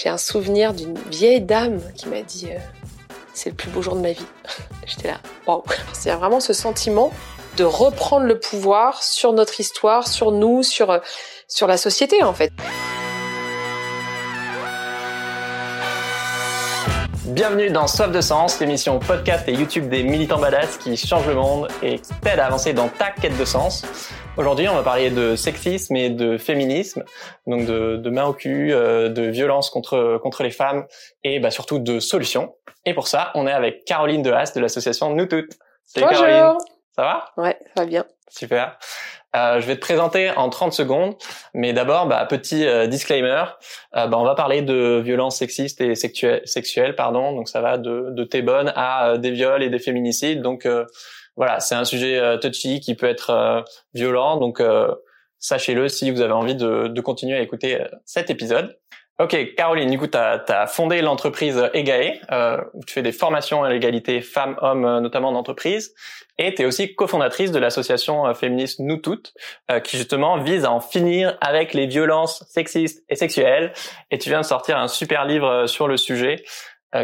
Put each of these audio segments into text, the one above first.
J'ai un souvenir d'une vieille dame qui m'a dit euh, c'est le plus beau jour de ma vie. J'étais là, waouh. C'est vraiment ce sentiment de reprendre le pouvoir sur notre histoire, sur nous, sur, euh, sur la société en fait. Bienvenue dans Soif de Sens, l'émission podcast et YouTube des militants badass qui changent le monde et t'aident à avancer dans ta quête de sens. Aujourd'hui, on va parler de sexisme et de féminisme, donc de, de main au cul, euh, de violence contre contre les femmes et bah, surtout de solutions. Et pour ça, on est avec Caroline Dehas de l'association Nous Toutes. Salut Bonjour. Caroline. Ça va? Ouais, ça va bien. Super. Euh, je vais te présenter en 30 secondes, mais d'abord, bah, petit euh, disclaimer, euh, bah, on va parler de violences sexistes et sexuelles, pardon. Donc ça va de, de tes bonnes à euh, des viols et des féminicides. Donc voilà, c'est un sujet euh, touchy qui peut être euh, violent, donc euh, sachez-le si vous avez envie de, de continuer à écouter cet épisode. Ok, Caroline, du coup, tu as, fondé l'entreprise EGAE, euh, tu fais des formations à l'égalité femmes-hommes, notamment en entreprise, et tu es aussi cofondatrice de l'association féministe Nous Toutes, qui justement vise à en finir avec les violences sexistes et sexuelles, et tu viens de sortir un super livre sur le sujet,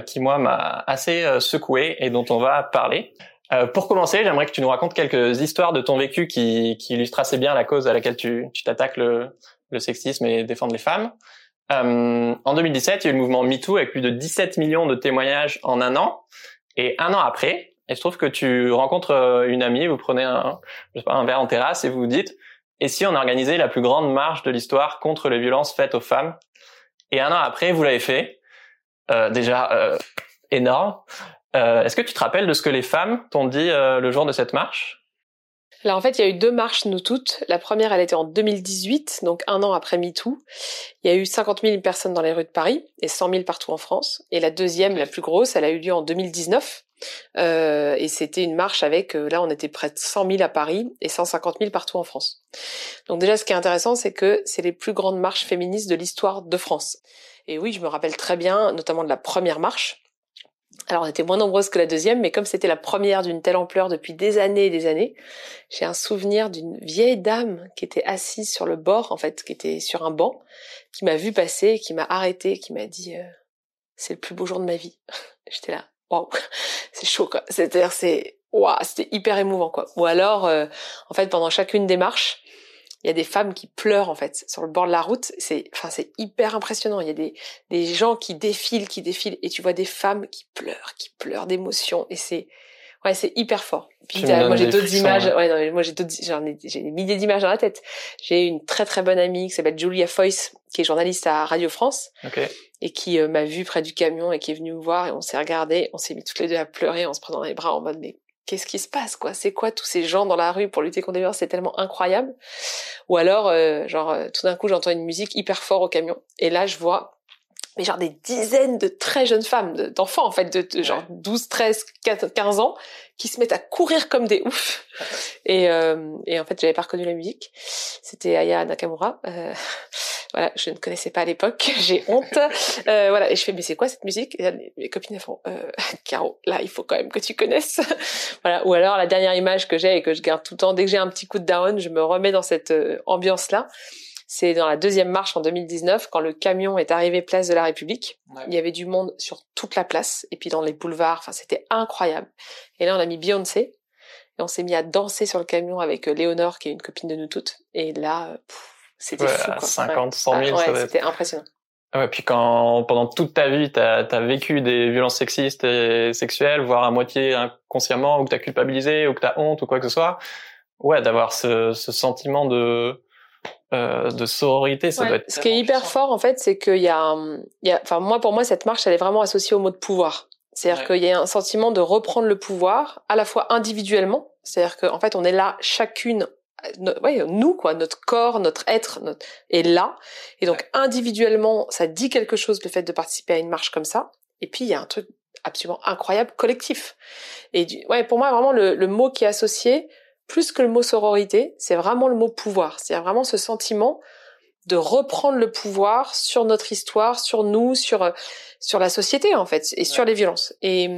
qui moi m'a assez secoué et dont on va parler. Euh, pour commencer, j'aimerais que tu nous racontes quelques histoires de ton vécu qui, qui illustrent assez bien la cause à laquelle tu t'attaques, le, le, sexisme et défendre les femmes. Euh, en 2017, il y a eu le mouvement MeToo avec plus de 17 millions de témoignages en un an. Et un an après, il se trouve que tu rencontres euh, une amie, vous prenez un, je sais pas, un verre en terrasse et vous vous dites, et si on organisait la plus grande marche de l'histoire contre les violences faites aux femmes? Et un an après, vous l'avez fait. Euh, déjà euh, énorme. Euh, est-ce que tu te rappelles de ce que les femmes t'ont dit euh, le jour de cette marche? Alors en fait, il y a eu deux marches, nous toutes. La première, elle était en 2018, donc un an après MeToo. Il y a eu 50 000 personnes dans les rues de Paris et 100 000 partout en France. Et la deuxième, la plus grosse, elle a eu lieu en 2019. Euh, et c'était une marche avec, là on était près de 100 000 à Paris et 150 000 partout en France. Donc déjà ce qui est intéressant c'est que c'est les plus grandes marches féministes de l'histoire de France. Et oui, je me rappelle très bien notamment de la première marche alors on était moins nombreuses que la deuxième, mais comme c'était la première d'une telle ampleur depuis des années et des années, j'ai un souvenir d'une vieille dame qui était assise sur le bord, en fait, qui était sur un banc, qui m'a vu passer, qui m'a arrêté, qui m'a dit euh, c'est le plus beau jour de ma vie. J'étais là, waouh, c'est chaud quoi. C'est-à-dire c'est waouh, c'était hyper émouvant quoi. Ou alors, euh, en fait, pendant chacune des marches, il y a des femmes qui pleurent en fait sur le bord de la route. C'est, enfin, c'est hyper impressionnant. Il y a des, des gens qui défilent, qui défilent, et tu vois des femmes qui pleurent, qui pleurent d'émotion, et c'est, ouais, c'est hyper fort. Puis moi j'ai d'autres images. Ouais, non, moi j'ai d'autres, j'en ai, j'ai des milliers d'images dans la tête. J'ai une très très bonne amie qui s'appelle Julia Foyce, qui est journaliste à Radio France, et qui euh, m'a vu près du camion et qui est venue me voir et on s'est regardé, on s'est mis toutes les deux à pleurer en se prenant dans les bras en mode mais qu'est-ce qui se passe quoi? C'est quoi tous ces gens dans la rue pour lutter contre les violences? C'est tellement incroyable. Ou alors, euh, genre, euh, tout d'un coup, j'entends une musique hyper fort au camion, et là, je vois mais genre des dizaines de très jeunes femmes, d'enfants en fait, de, genre 12, 13, 15 ans, qui se mettent à courir comme des oufs. Et, euh, et en fait, j'avais pas reconnu la musique. C'était Aya Nakamura. Euh, voilà, je ne connaissais pas à l'époque. J'ai honte. Euh, voilà, et je fais mais c'est quoi cette musique? Et Mes copines elles font euh, Caro, là il faut quand même que tu connaisses. voilà. Ou alors la dernière image que j'ai et que je garde tout le temps, dès que j'ai un petit coup de down, je me remets dans cette euh, ambiance là. C'est dans la deuxième marche en 2019, quand le camion est arrivé place de la République. Il y avait du monde sur toute la place, et puis dans les boulevards. Enfin, c'était incroyable. Et là, on a mis Beyoncé, et on s'est mis à danser sur le camion avec euh, Léonore, qui est une copine de nous toutes. Et là, c'était fou. Quoi. 50, 100 000, ouais, c'était impressionnant. Ouais, puis quand pendant toute ta vie, t'as as vécu des violences sexistes et sexuelles, voire à moitié inconsciemment, ou que t'as culpabilisé, ou que t'as honte, ou quoi que ce soit, ouais, d'avoir ce, ce sentiment de euh, de sororité, ça doit être. Ce qui est hyper fort en fait, c'est qu'il y a, il y a, enfin moi pour moi cette marche, elle est vraiment associée au mot de pouvoir. C'est-à-dire qu'il y a un sentiment de reprendre le pouvoir, à la fois individuellement, c'est-à-dire qu'en fait on est là chacune ouais, nous quoi, notre corps, notre être notre, est là, et donc individuellement, ça dit quelque chose le fait de participer à une marche comme ça. Et puis il y a un truc absolument incroyable collectif. Et ouais, pour moi vraiment le, le mot qui est associé, plus que le mot sororité, c'est vraiment le mot pouvoir. C'est vraiment ce sentiment de reprendre le pouvoir sur notre histoire, sur nous, sur euh, sur la société en fait, et sur les violences. Et,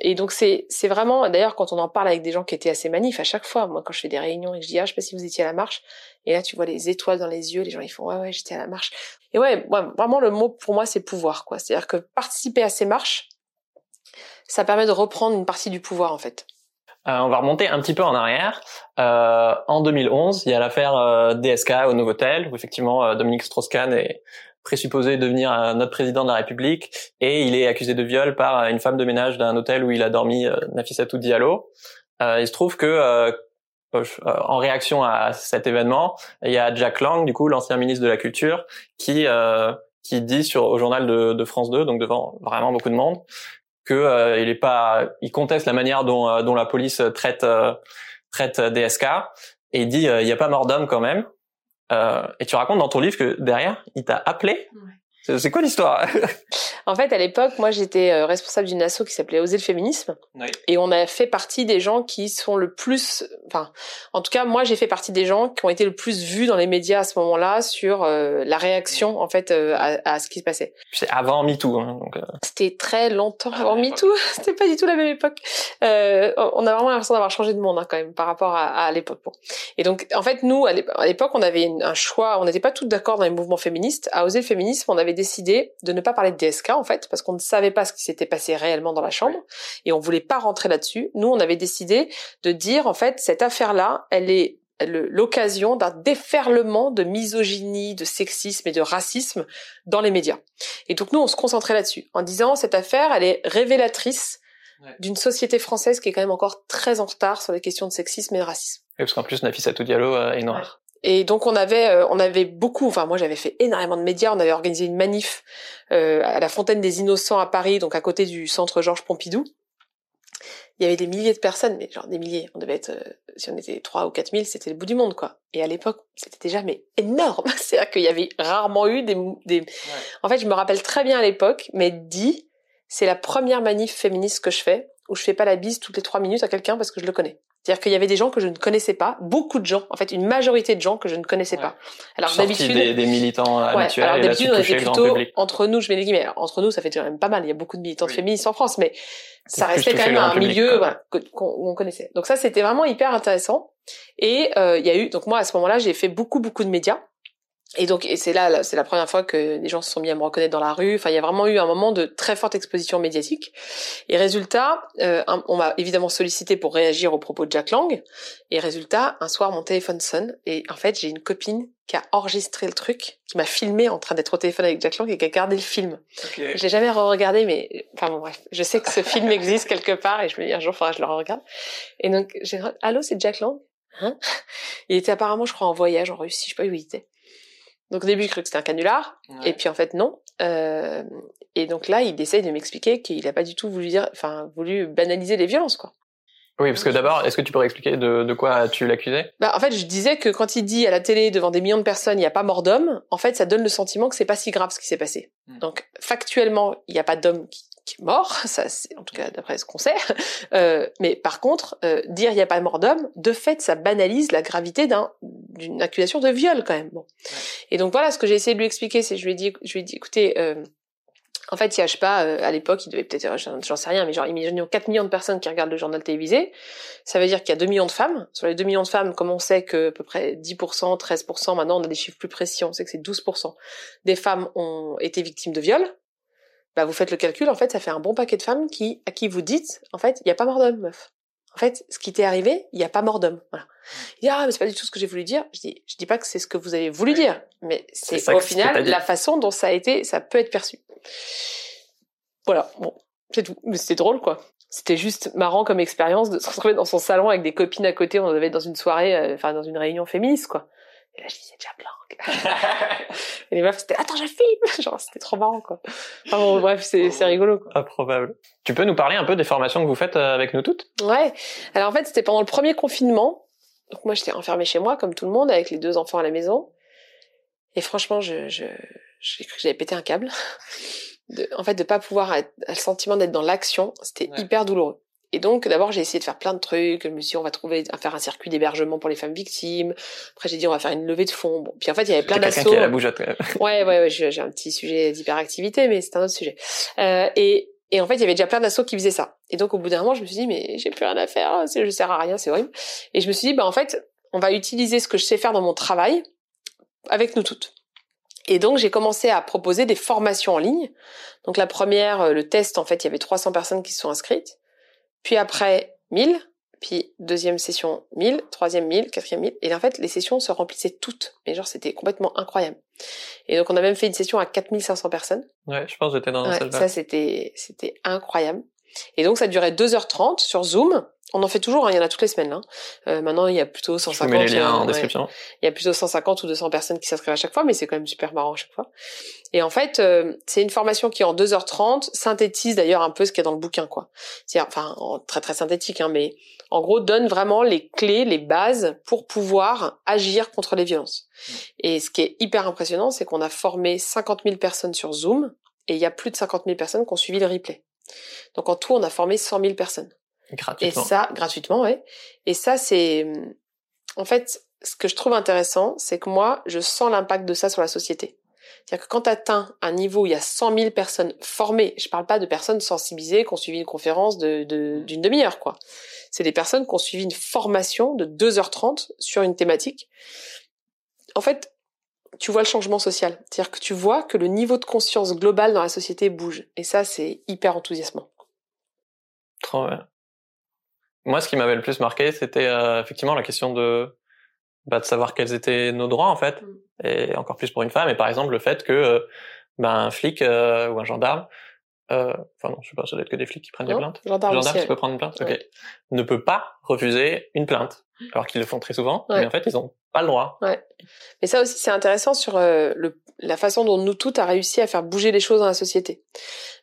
et donc c'est c'est vraiment d'ailleurs quand on en parle avec des gens qui étaient assez manifs à chaque fois, moi quand je fais des réunions et je dis ah je sais pas si vous étiez à la marche, et là tu vois les étoiles dans les yeux, les gens ils font ouais ouais j'étais à la marche. Et ouais, vraiment le mot pour moi c'est pouvoir quoi, c'est-à-dire que participer à ces marches, ça permet de reprendre une partie du pouvoir en fait. Euh, on va remonter un petit peu en arrière. Euh, en 2011, il y a l'affaire euh, DSK au Novotel, où effectivement euh, Dominique Strauss-Kahn est présupposé devenir notre président de la République, et il est accusé de viol par une femme de ménage d'un hôtel où il a dormi, Nafissatou Diallo. il se trouve que en réaction à cet événement, il y a Jack Lang, du coup l'ancien ministre de la Culture, qui qui dit sur au journal de, de France 2, donc devant vraiment beaucoup de monde, que euh, il est pas, il conteste la manière dont, euh, dont la police traite euh, traite DSK et il dit il n'y a pas mort d'homme quand même. et tu racontes dans ton livre que derrière il t'a appelé. C'est quoi l'histoire? En fait, à l'époque, moi, j'étais euh, responsable d'une asso qui s'appelait Oser le féminisme, et on a fait partie des gens qui sont le plus, enfin, en tout cas, moi, j'ai fait partie des gens qui ont été le plus vus dans les médias à ce moment-là sur euh, la réaction, en fait, euh, à, à, ce qui se passait. C'est avant MeToo, hein, donc. C'était très longtemps ah, avant MeToo. C'était pas du tout la même époque. on a vraiment l'impression d'avoir changé de monde hein, quand même par rapport à, à l'époque. Bon. Et donc, en fait, nous, à l'époque, on avait un choix. On n'était pas tous d'accord dans les mouvements féministes. À Oser le féminisme, on avait décidé de ne pas parler de DSK en fait, parce qu'on ne savait pas ce qui s'était passé réellement dans la chambre et on voulait pas rentrer là-dessus. Nous, on avait décidé de dire en fait cette affaire-là, elle est l'occasion d'un déferlement de misogynie, de sexisme et de racisme dans les médias. Et donc nous, on se concentrait là-dessus, en disant cette affaire, elle est révélatrice d'une société française qui est quand même encore très en retard sur les questions de sexisme et de racisme. Et parce qu'en plus, Nafissatou Diallo euh, est noire. Et donc on avait euh, on avait beaucoup, enfin moi j'avais fait énormément de médias. On avait organisé une manif euh, à la Fontaine des Innocents à Paris, donc à côté du centre Georges Pompidou. Il y avait des milliers de personnes, mais genre des milliers. On devait être, euh, si on était trois ou quatre mille, c'était le bout du monde quoi. Et à l'époque, c'était déjà mais énorme. C'est-à-dire qu'il y avait rarement eu des, des... En fait, je me rappelle très bien à l'époque, mais dit, c'est la première manif féministe que je fais où je fais pas la bise toutes les trois minutes à quelqu'un parce que je le connais. C'est-à-dire qu'il y avait des gens que je ne connaissais pas, beaucoup de gens, en fait une majorité de gens que je ne connaissais pas. Alors d'habitude des, des, militants habituels. Alors d'habitude on était plutôt entre nous, je mets les guillemets. entre nous, ça fait quand même pas mal. Il y a beaucoup de militants féministes en France, mais ça restait quand même un milieu qu'on on connaissait. Donc ça, c'était vraiment hyper intéressant. Et euh, il y a eu donc moi à ce moment-là, j'ai fait beaucoup beaucoup de médias. Et donc, et c'est là, c'est la première fois que les gens se sont mis à me reconnaître dans la rue. Enfin, il y a vraiment eu un moment de très forte exposition médiatique. Et résultat, euh, on m'a évidemment sollicité pour réagir aux propos de Jack Lang. Et résultat, un soir, mon téléphone sonne. Et en fait, j'ai une copine qui a enregistré le truc, qui m'a filmé en train d'être au téléphone avec Jack Lang et qui a gardé le film. Okay. Je l'ai jamais re-regardé, mais enfin bon bref, je sais que ce film existe quelque part et je me dis un jour, faudra que je le regarde. Et donc, j'ai allô, c'est Jack Lang? Hein? Il était apparemment, je crois, en voyage en Russie, je sais pas où il était. Donc au début, je croyais que c'était un canular, et puis en fait non. Euh, et donc là, il essaye de m'expliquer qu'il n'a pas du tout voulu dire, enfin, voulu banaliser les violences, quoi. Oui, parce que d'abord, est-ce que tu pourrais expliquer de, de quoi tu l'accusais bah, En fait, je disais que quand il dit à la télé devant des millions de personnes, il n'y a pas mort d'homme, en fait, ça donne le sentiment que c'est pas si grave ce qui s'est passé. Hmm. Donc, factuellement, il n'y a pas d'homme qui, qui est mort, ça c'est en tout cas d'après ce qu'on sait. Euh, mais par contre, euh, dire il n'y a pas mort d'homme, de fait, ça banalise la gravité d'un d'une accusation de viol quand même. Bon. Et donc voilà, ce que j'ai essayé de lui expliquer, c'est je lui ai dit, je lui ai dit, écoutez. Euh, en fait, il y a, je sais pas, euh, à l'époque, il devait peut-être, j'en sais rien, mais genre, imaginons 4 millions de personnes qui regardent le journal télévisé. Ça veut dire qu'il y a 2 millions de femmes. Sur les 2 millions de femmes, comme on sait que à peu près 10%, 13%, maintenant on a des chiffres plus précis, on sait que c'est 12%, des femmes ont été victimes de viol bah vous faites le calcul, en fait, ça fait un bon paquet de femmes qui, à qui vous dites, en fait, il n'y a pas mort d'homme, meuf. En fait, ce qui t'est arrivé, il n'y a pas mort d'homme. Voilà. Il dit, ah, mais c'est pas du tout ce que j'ai voulu dire. Je dis, je dis pas que c'est ce que vous avez voulu dire, mais c'est au final la façon dont ça a été, ça peut être perçu. Voilà, bon, c'est tout. Mais c'était drôle, quoi. C'était juste marrant comme expérience de se retrouver dans son salon avec des copines à côté. On devait être dans une soirée, euh, enfin, dans une réunion féministe, quoi. Et là, je disais, déjà blanc. et les meufs, c'était, attends, je filme! Genre, c'était trop marrant, quoi. Enfin bon, bref, c'est, c'est rigolo, quoi. Improbable. Tu peux nous parler un peu des formations que vous faites euh, avec nous toutes? Ouais. Alors, en fait, c'était pendant le premier confinement. Donc, moi, j'étais enfermée chez moi, comme tout le monde, avec les deux enfants à la maison. Et franchement, je, je, j'ai cru que j'avais pété un câble. De, en fait, de pas pouvoir être, le sentiment d'être dans l'action, c'était hyper douloureux. Et donc, d'abord, j'ai essayé de faire plein de trucs. Je me suis dit, on va trouver, à faire un circuit d'hébergement pour les femmes victimes. Après, j'ai dit, on va faire une levée de fonds. Bon. Puis en fait, il y avait plein d'assauts. qui a la bougeotte, quand même. Ouais, ouais, ouais j'ai un petit sujet d'hyperactivité, mais c'est un autre sujet. Euh, et, et en fait, il y avait déjà plein d'assauts qui faisaient ça. Et donc, au bout d'un moment, je me suis dit, mais j'ai plus rien à faire. Je sers à rien, c'est horrible. Et je me suis dit, bah, en fait, on va utiliser ce que je sais faire dans mon travail avec nous toutes. Et donc j'ai commencé à proposer des formations en ligne. Donc la première, euh, le test, en fait, il y avait 300 personnes qui se sont inscrites. Puis après, 1000. Puis deuxième session, 1000. Troisième, 1000. Quatrième, 1000. Et en fait, les sessions se remplissaient toutes. Mais genre, c'était complètement incroyable. Et donc on a même fait une session à 4500 personnes. Ouais, je pense que j'étais dans ouais, celle-là. Ça, c'était, c'était incroyable. Et donc ça durait 2h30 sur Zoom. On en fait toujours, hein, il y en a toutes les semaines. Hein. Euh, maintenant, il y a plutôt 150. Je mets les liens en euh. Il y a plutôt 150 ou 200 personnes qui s'inscrivent à chaque fois, mais c'est quand même super marrant à chaque fois. Et en fait, euh, c'est une formation qui en 2h30 synthétise d'ailleurs un peu ce qu'il y a dans le bouquin, quoi. C'est enfin très très synthétique, hein, mais en gros donne vraiment les clés, les bases pour pouvoir agir contre les violences. Et ce qui est hyper impressionnant, c'est qu'on a formé 50 000 personnes sur Zoom et il y a plus de 50 000 personnes qui ont suivi le replay. Donc en tout, on a formé 100 000 personnes. Gratuitement. Et ça, gratuitement, ouais. Et ça, c'est, en fait, ce que je trouve intéressant, c'est que moi, je sens l'impact de ça sur la société. C'est-à-dire que quand tu atteins un niveau où il y a 100 000 personnes formées, je parle pas de personnes sensibilisées qui ont suivi une conférence de, d'une demi-heure, quoi. C'est des personnes qui ont suivi une formation de 2h30 sur une thématique. En fait, tu vois le changement social. C'est-à-dire que tu vois que le niveau de conscience global dans la société bouge. Et ça, c'est hyper enthousiasmant. Trop bien. Moi, ce qui m'avait le plus marqué, c'était euh, effectivement la question de bah, de savoir quels étaient nos droits en fait, mm. et encore plus pour une femme. Et par exemple, le fait que euh, bah, un flic euh, ou un gendarme, euh, enfin non, je sais pas, ça doit être que des flics qui prennent des plaintes. Gendarme, gendarme qui peut prendre une plainte, ok, ne peut pas refuser une plainte, alors qu'ils le font très souvent. Mais en fait, ils ont pas le droit. Ouais. Mais ça aussi, c'est intéressant sur le, la façon dont nous toutes a réussi à faire bouger les choses dans la société.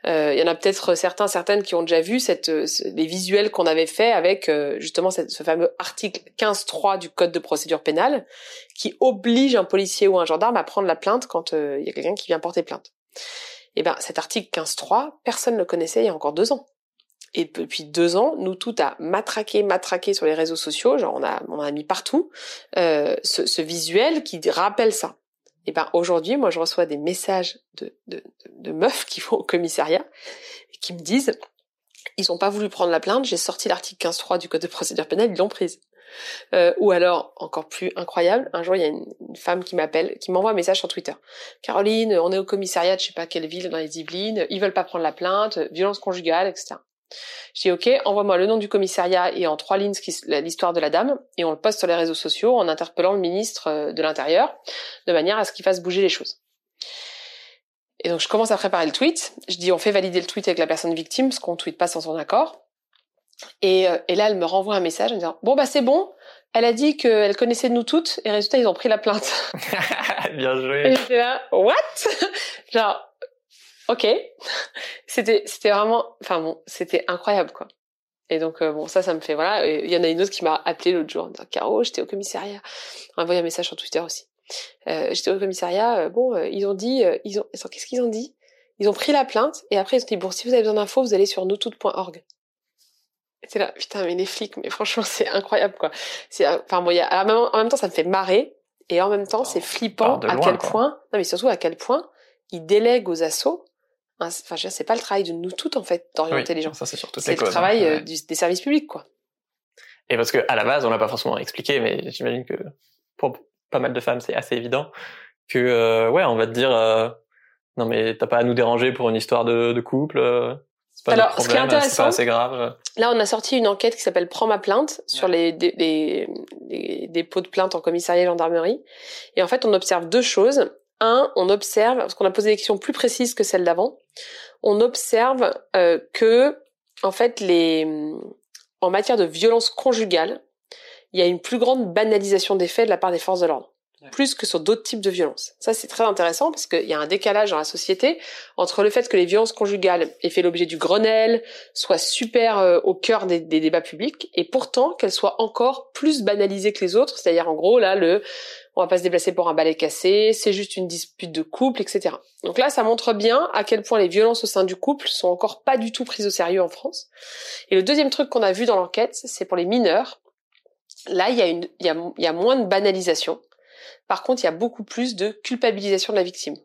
Euh, il y en a peut-être certains, certaines qui ont déjà vu cette, les visuels qu'on avait fait avec euh, justement ce fameux article 15.3 du Code de procédure pénale qui oblige un policier ou un gendarme à prendre la plainte quand euh, il y a quelqu'un qui vient porter plainte. Et eh ben cet article 15.3, personne ne le connaissait il y a encore deux ans. Et depuis deux ans, nous tout a matraqué, matraqué sur les réseaux sociaux, genre on a, on a mis partout ce, ce visuel qui rappelle ça. Et ben aujourd'hui, moi je reçois des messages de, de, de, meufs qui vont au commissariat et qui me disent ils ont pas voulu prendre la plainte, j'ai sorti l'article 15.3 du code de procédure pénale, ils l'ont prise. Euh, ou alors, encore plus incroyable, un jour il y a une, femme qui m'appelle, qui m'envoie un message sur Twitter. Caroline, on est au commissariat de je sais pas quelle ville dans les Yvelines, ils veulent pas prendre la plainte, violence conjugale, etc. Je dis ok, envoie-moi le nom du commissariat et en trois lignes l'histoire de la dame et on le poste sur les réseaux sociaux en interpellant le ministre euh, de l'Intérieur de manière à ce qu'il fasse bouger les choses. Et donc je commence à préparer le tweet. Je dis on fait valider le tweet avec la personne victime parce qu'on tweet pas sans son accord. Et, euh, et là elle me renvoie un message en disant bon bah c'est bon. Elle a dit qu'elle connaissait nous toutes et résultat ils ont pris la plainte. Bien joué. Et j'étais là what? Genre ok. c'était c'était vraiment, enfin bon, c'était incroyable quoi. Et donc euh, bon, ça, ça me fait voilà. Il y en a une autre qui m'a appelé l'autre jour, en Caro, j'étais au commissariat. On a envoyé un message sur Twitter aussi. Euh, j'étais au commissariat. Euh, bon, euh, ils ont dit, ils ont, qu'est-ce qu'ils ont dit? Ils ont pris la plainte et après ils ont dit bon, si vous avez besoin d'infos, vous allez sur noustoutes.org. C'est là, putain, mais les flics, mais franchement, c'est incroyable quoi. C'est, enfin bon, y a, en même temps, ça me fait marrer et en même temps, c'est flippant à quel point. Non, mais surtout à quel point ils délèguent aux assauts enfin, c'est pas le travail de nous toutes en fait d'orienter les gens. Ça c'est surtout C'est le travail hein. euh, des services publics quoi. Et parce que à la base, on l'a pas forcément expliqué, mais j'imagine que pour pas mal de femmes, c'est assez évident que euh, ouais, on va te dire euh, non mais t'as pas à nous déranger pour une histoire de, de couple. Euh, c'est pas Alors, ce qui est intéressant, pas assez grave. Là, on a sorti une enquête qui s'appelle Prends ma plainte sur les, les, les, dépôts de plainte en commissariat et gendarmerie. Et en fait, on observe deux choses un, on observe, parce qu'on a posé des questions plus précises que celles d'avant, on observe euh, que, en fait, les, en matière de violence conjugale, il y a une plus grande banalisation des faits de la part des forces de l'ordre. Plus que sur d'autres types de violences. Ça, c'est très intéressant parce qu'il y a un décalage dans la société entre le fait que les violences conjugales aient fait l'objet du Grenelle, soient super euh, au cœur des, débats publics, et pourtant qu'elles soient encore plus banalisées que les autres. C'est-à-dire, en gros, là, le on va pas se déplacer pour un balai cassé, c'est juste une dispute de couple, etc. Donc là, ça montre bien à quel point les violences au sein du couple sont encore pas du tout prises au sérieux en France. Et le deuxième truc qu'on a vu dans l'enquête, c'est pour les mineurs. Là, il y y a, il y a moins de banalisation. Par contre, il y a beaucoup plus de culpabilisation de la victime.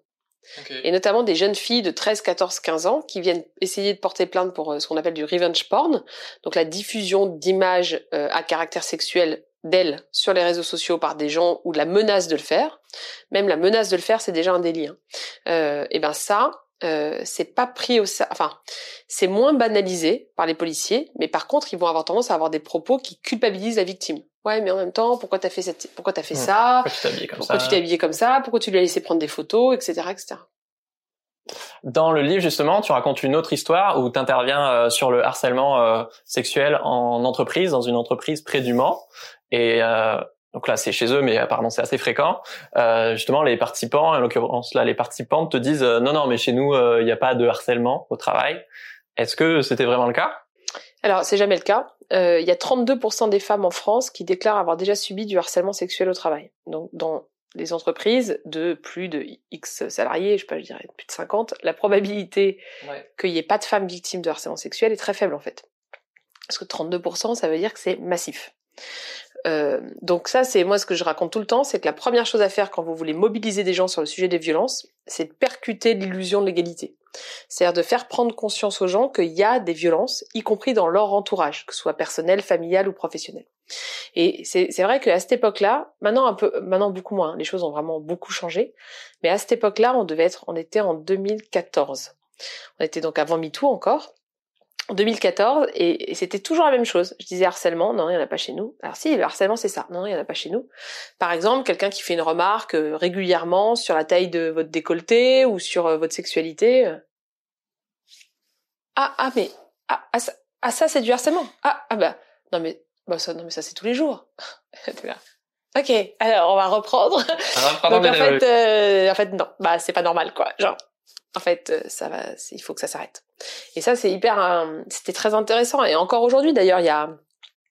Et notamment des jeunes filles de 13, 14, 15 ans qui viennent essayer de porter plainte pour euh, ce qu'on appelle du revenge porn, donc la diffusion d'images euh, à caractère sexuel d'elles sur les réseaux sociaux par des gens ou de la menace de le faire. Même la menace de le faire, c'est déjà un délit. Hein. Euh, et ben ça, euh, c'est pas pris au enfin c'est moins banalisé par les policiers mais par contre ils vont avoir tendance à avoir des propos qui culpabilisent la victime ouais mais en même temps pourquoi t'as fait cette pourquoi t'as fait mmh. ça? Pourquoi tu t'es habillé comme pourquoi ça tu t'es habillé comme ça? Pourquoi tu lui as laissé prendre des photos etc etc dans le livre justement tu racontes une autre histoire où tu interviens euh, sur le harcèlement euh, sexuel en entreprise dans une entreprise près du Mans et euh, donc là c'est chez eux, mais apparemment c'est assez fréquent. Justement, les participants, en l'occurrence là les participantes te disent non non mais chez nous il n'y a pas de harcèlement au travail. Est-ce que c'était vraiment le cas? Alors c'est jamais le cas. Il y a 32% des femmes en France qui déclarent avoir déjà subi du harcèlement sexuel au travail. Donc dans les entreprises de plus de X salariés, je sais pas, je dirais plus de 50, la probabilité qu'il n'y ait pas de femmes victimes de harcèlement sexuel est très faible en fait. Parce que 32%, ça veut dire que c'est massif. Euh, donc ça, c'est moi ce que je raconte tout le temps, c'est que la première chose à faire quand vous voulez mobiliser des gens sur le sujet des violences, c'est de percuter l'illusion de l'égalité. C'est-à-dire de faire prendre conscience aux gens qu'il y a des violences, y compris dans leur entourage, que ce soit personnel, familial ou professionnel. Et c'est vrai qu'à cette époque-là, maintenant un peu, maintenant beaucoup moins, hein, les choses ont vraiment beaucoup changé, mais à cette époque-là, on devait être, on était en 2014. On était donc avant MeToo encore, en 2014 et, c'était toujours la même chose. Je disais harcèlement, non, il n'y en a pas chez nous. Alors si, le harcèlement c'est ça, non, il n'y en a pas chez nous. Par exemple, quelqu'un qui fait une remarque euh, régulièrement sur la taille de votre décolleté ou sur euh, votre sexualité. Euh. Ah, ah, mais, ah, ah ça, ah, ça c'est du harcèlement. Ah, ah bah, non mais, bah ça, non mais ça c'est tous les jours. ok, alors on va reprendre. Donc en fait, en fait non, bah c'est pas normal quoi. Genre, en fait, euh, ça va, il faut que ça s'arrête. Et ça, c'est hyper, euh, c'était très intéressant. Et encore aujourd'hui, d'ailleurs, il y a.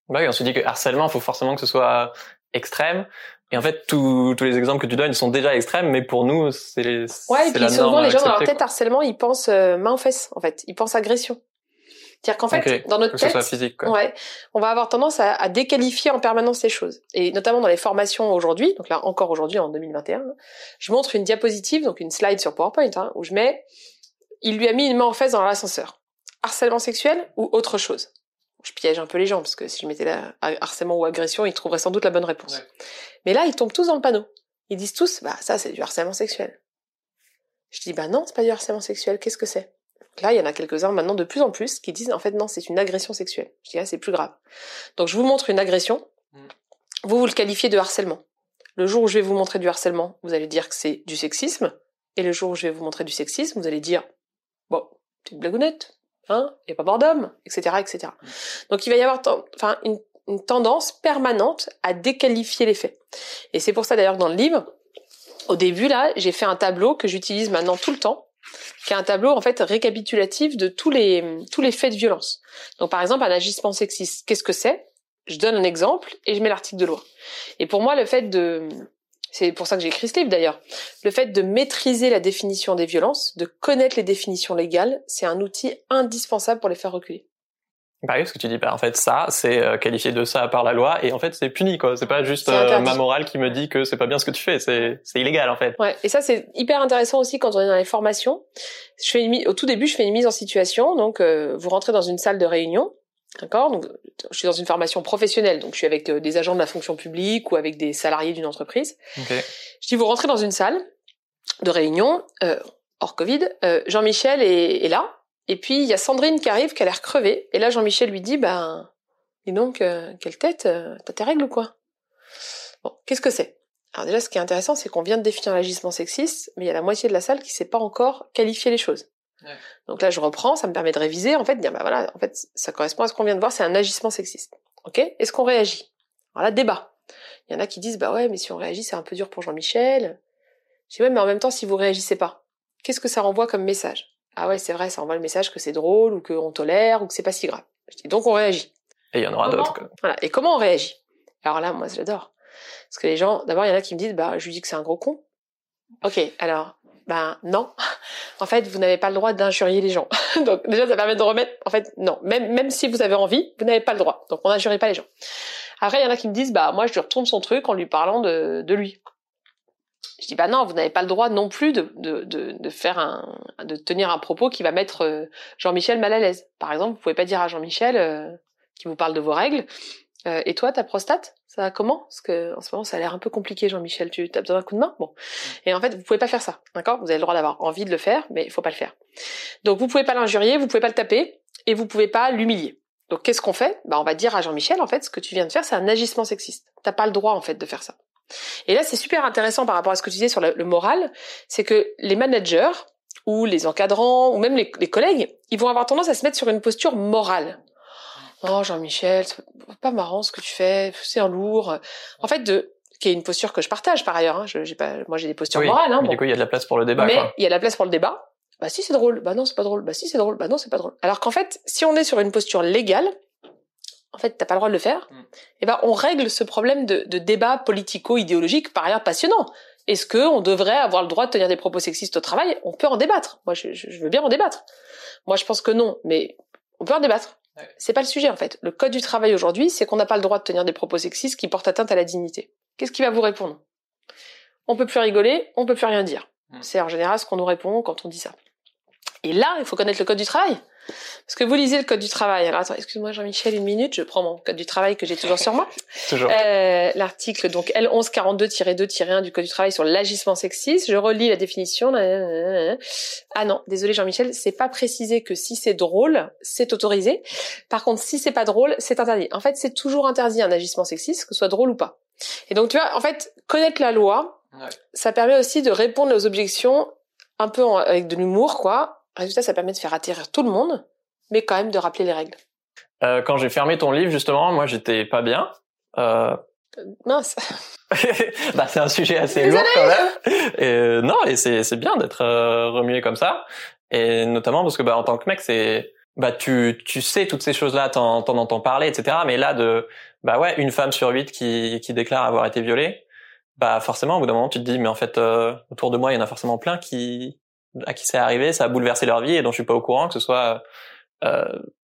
Bah oui, on se dit que harcèlement, il faut forcément que ce soit extrême. Et en fait, tous, tous les exemples que tu donnes, ils sont déjà extrêmes, mais pour nous, c'est les. Ouais, et puis souvent, les gens dans leur tête, harcèlement, ils pensent euh, main aux fesses, en fait. Ils pensent agression. C'est-à-dire qu'en fait, dans notre tête, physique, ouais, on va avoir tendance à, à, déqualifier en permanence ces choses. Et notamment dans les formations aujourd'hui, donc là encore aujourd'hui en 2021, je montre une diapositive, donc une slide sur PowerPoint, hein, où je mets, il lui a mis une main en face dans l'ascenseur. Harcèlement sexuel ou autre chose Je piège un peu les gens, parce que si je mettais là harcèlement ou agression, ils trouveraient sans doute la bonne réponse. Mais là, ils tombent tous dans le panneau. Ils disent tous, bah ça c'est du harcèlement sexuel. Je dis, bah non, c'est pas du harcèlement sexuel, qu'est-ce que c'est? Là, il y en a quelques-uns maintenant de plus en plus qui disent en fait non, c'est une agression sexuelle. Je dis ah, c'est plus grave. Donc je vous montre une agression. Mm. Vous vous le qualifiez de harcèlement. Le jour où je vais vous montrer du harcèlement, vous allez dire que c'est du sexisme. Et le jour où je vais vous montrer du sexisme, vous allez dire bon, c'est une blagounette, hein, il y a pas bord d'homme, etc., etc. Mm. Donc il va y avoir enfin une, une tendance permanente à déqualifier les faits. Et c'est pour ça d'ailleurs que dans le livre, au début là, j'ai fait un tableau que j'utilise maintenant tout le temps qui est un tableau en fait récapitulatif de tous les tous les faits de violence. Donc par exemple un agissement sexiste, qu'est-ce que c'est? Je donne un exemple et je mets l'article de loi. Et pour moi le fait de c'est pour ça que j'ai écrit ce livre d'ailleurs. Le fait de maîtriser la définition des violences, de connaître les définitions légales, c'est un outil indispensable pour les faire reculer. Bah oui, ce que tu dis, bah en fait ça, c'est euh, qualifié de ça par la loi et en fait c'est puni quoi. C'est pas juste euh, ma morale qui me dit que c'est pas bien ce que tu fais, c'est c'est illégal en fait. Ouais, et ça c'est hyper intéressant aussi quand on est dans les formations. Je fais une, au tout début, je fais une mise en situation. Donc euh, vous rentrez dans une salle de réunion, d'accord? Donc je suis dans une formation professionnelle, donc je suis avec des agents de la fonction publique ou avec des salariés d'une entreprise. Okay. Je dis vous rentrez dans une salle de réunion hors Covid. Jean-Michel est, est là et puis il y a Sandrine qui arrive, qui a l'air crevée. Et là Jean-Michel lui dit, ben, dis donc, euh, quelle tête, euh, t'as tes règles ou quoi? Bon, qu'est-ce que c'est? Alors déjà, ce qui est intéressant, c'est qu'on vient de définir l'agissement sexiste, mais il y a la moitié de la salle qui sait pas encore qualifier les choses. Donc là, je reprends, ça me permet de réviser, en fait, de dire, bah voilà, en fait, ça correspond à ce qu'on vient de voir, c'est un agissement sexiste. Ok? Est-ce qu'on réagit? Alors là, débat. Il y en a qui disent, bah ouais, mais si on réagit, c'est un peu dur pour Jean-Michel. Je dis, ouais, mais en même temps, si vous réagissez pas, qu'est-ce que ça renvoie comme message? Ah ouais, c'est vrai, ça envoie le message que c'est drôle, ou qu'on tolère, ou que c'est pas si grave. Je dis, donc on réagit. Et il y en aura d'autres. Voilà. Et comment on réagit? Alors là, moi, j'adore. Parce que les gens, d'abord, il y en a qui me disent, bah, je lui dis que c'est un gros con. Ok, alors, ben non. En fait, vous n'avez pas le droit d'injurier les gens. Donc déjà, ça permet de remettre. En fait, non. Même même si vous avez envie, vous n'avez pas le droit. Donc on n'injurie pas les gens. Après, il y en a qui me disent, bah moi, je lui retourne son truc en lui parlant de, de lui. Je dis bah non, vous n'avez pas le droit non plus de, de, de, faire un, de tenir un propos qui va mettre euh, Jean-Michel mal à l'aise. Par exemple, vous pouvez pas dire à Jean-Michel euh, qui vous parle de vos règles, euh, et toi, ta prostate, ça va comment? Parce que en ce moment, ça a l'air un peu compliqué, Jean-Michel. Tu as besoin d'un coup de main? Bon. Et en fait, vous pouvez pas faire ça, d'accord? Vous avez le droit d'avoir envie de le faire, mais il faut pas le faire. Donc, vous pouvez pas l'injurier, vous pouvez pas le taper, et vous pouvez pas l'humilier. Donc, qu'est-ce qu'on fait? Bah, on va dire à Jean-Michel, en fait, ce que tu viens de faire, c'est un agissement sexiste. T'as pas le droit, en fait, de faire ça. Et là, c'est super intéressant par rapport à ce que tu disais sur le, moral, c'est que les managers ou les encadrants ou même les, les collègues, ils vont avoir tendance à se mettre sur une posture morale. Oh Jean-Michel, c'est pas marrant ce que tu fais, c'est un lourd. En fait, de qui est une posture que je partage par ailleurs. Hein. Je, j'ai pas, moi j'ai des postures morales. Hein, Du coup, il y a de la place pour le débat. Mais il y a de la place pour le débat. Bah si c'est drôle, bah non c'est pas drôle, bah si c'est drôle, bah non c'est pas drôle. Alors qu'en fait, si on est sur une posture légale, en fait t'as pas le droit de le faire. Mm. Et eh ben on règle ce problème de, de débat politico-idéologique par ailleurs passionnant. Est-ce que on devrait avoir le droit de tenir des propos sexistes au travail? On peut en débattre. Moi, je, je veux bien en débattre. Moi, je pense que non, mais on peut en débattre. C'est pas le sujet en fait. Le code du travail aujourd'hui, c'est qu'on n'a pas le droit de tenir des propos sexistes qui portent atteinte à la dignité. Qu'est-ce qui va vous répondre? On peut plus rigoler, on peut plus rien dire. Hmm. C'est en général ce qu'on nous répond quand on dit ça. Et là, il faut connaître le code du travail. Parce que vous lisez le code du travail. Alors attends, excuse-moi Jean-Michel, une minute, je prends mon code du travail que j'ai toujours sur moi. toujours. Euh, L'article donc L1142-2-1 du code du travail sur l'agissement sexiste. Je relis la définition. Ah non, désolé Jean-Michel, c'est pas précisé que si c'est drôle, c'est autorisé. Par contre, si c'est pas drôle, c'est interdit. En fait, c'est toujours interdit un agissement sexiste, que ce soit drôle ou pas. Et donc tu vois, en fait, connaître la loi, ça permet aussi de répondre aux objections un peu avec de l'humour, quoi, Résultat, ça permet de faire atterrir tout le monde, mais quand même de rappeler les règles. Euh, quand j'ai fermé ton livre, justement, moi, j'étais pas bien. Euh... Mince. bah, c'est un sujet assez lourd quand même. Et, euh, non, et c'est c'est bien d'être euh, remué comme ça. Et notamment parce que bah en tant que mec, c'est bah tu tu sais toutes ces choses-là, t'en t'en entends parler, etc. Mais là de bah ouais, une femme sur huit qui qui déclare avoir été violée, bah forcément au bout d'un moment tu te dis mais en fait autour de moi il y en a forcément plein qui à qui c'est arrivé, ça a bouleversé leur vie et dont je suis pas au courant, que ce soit euh,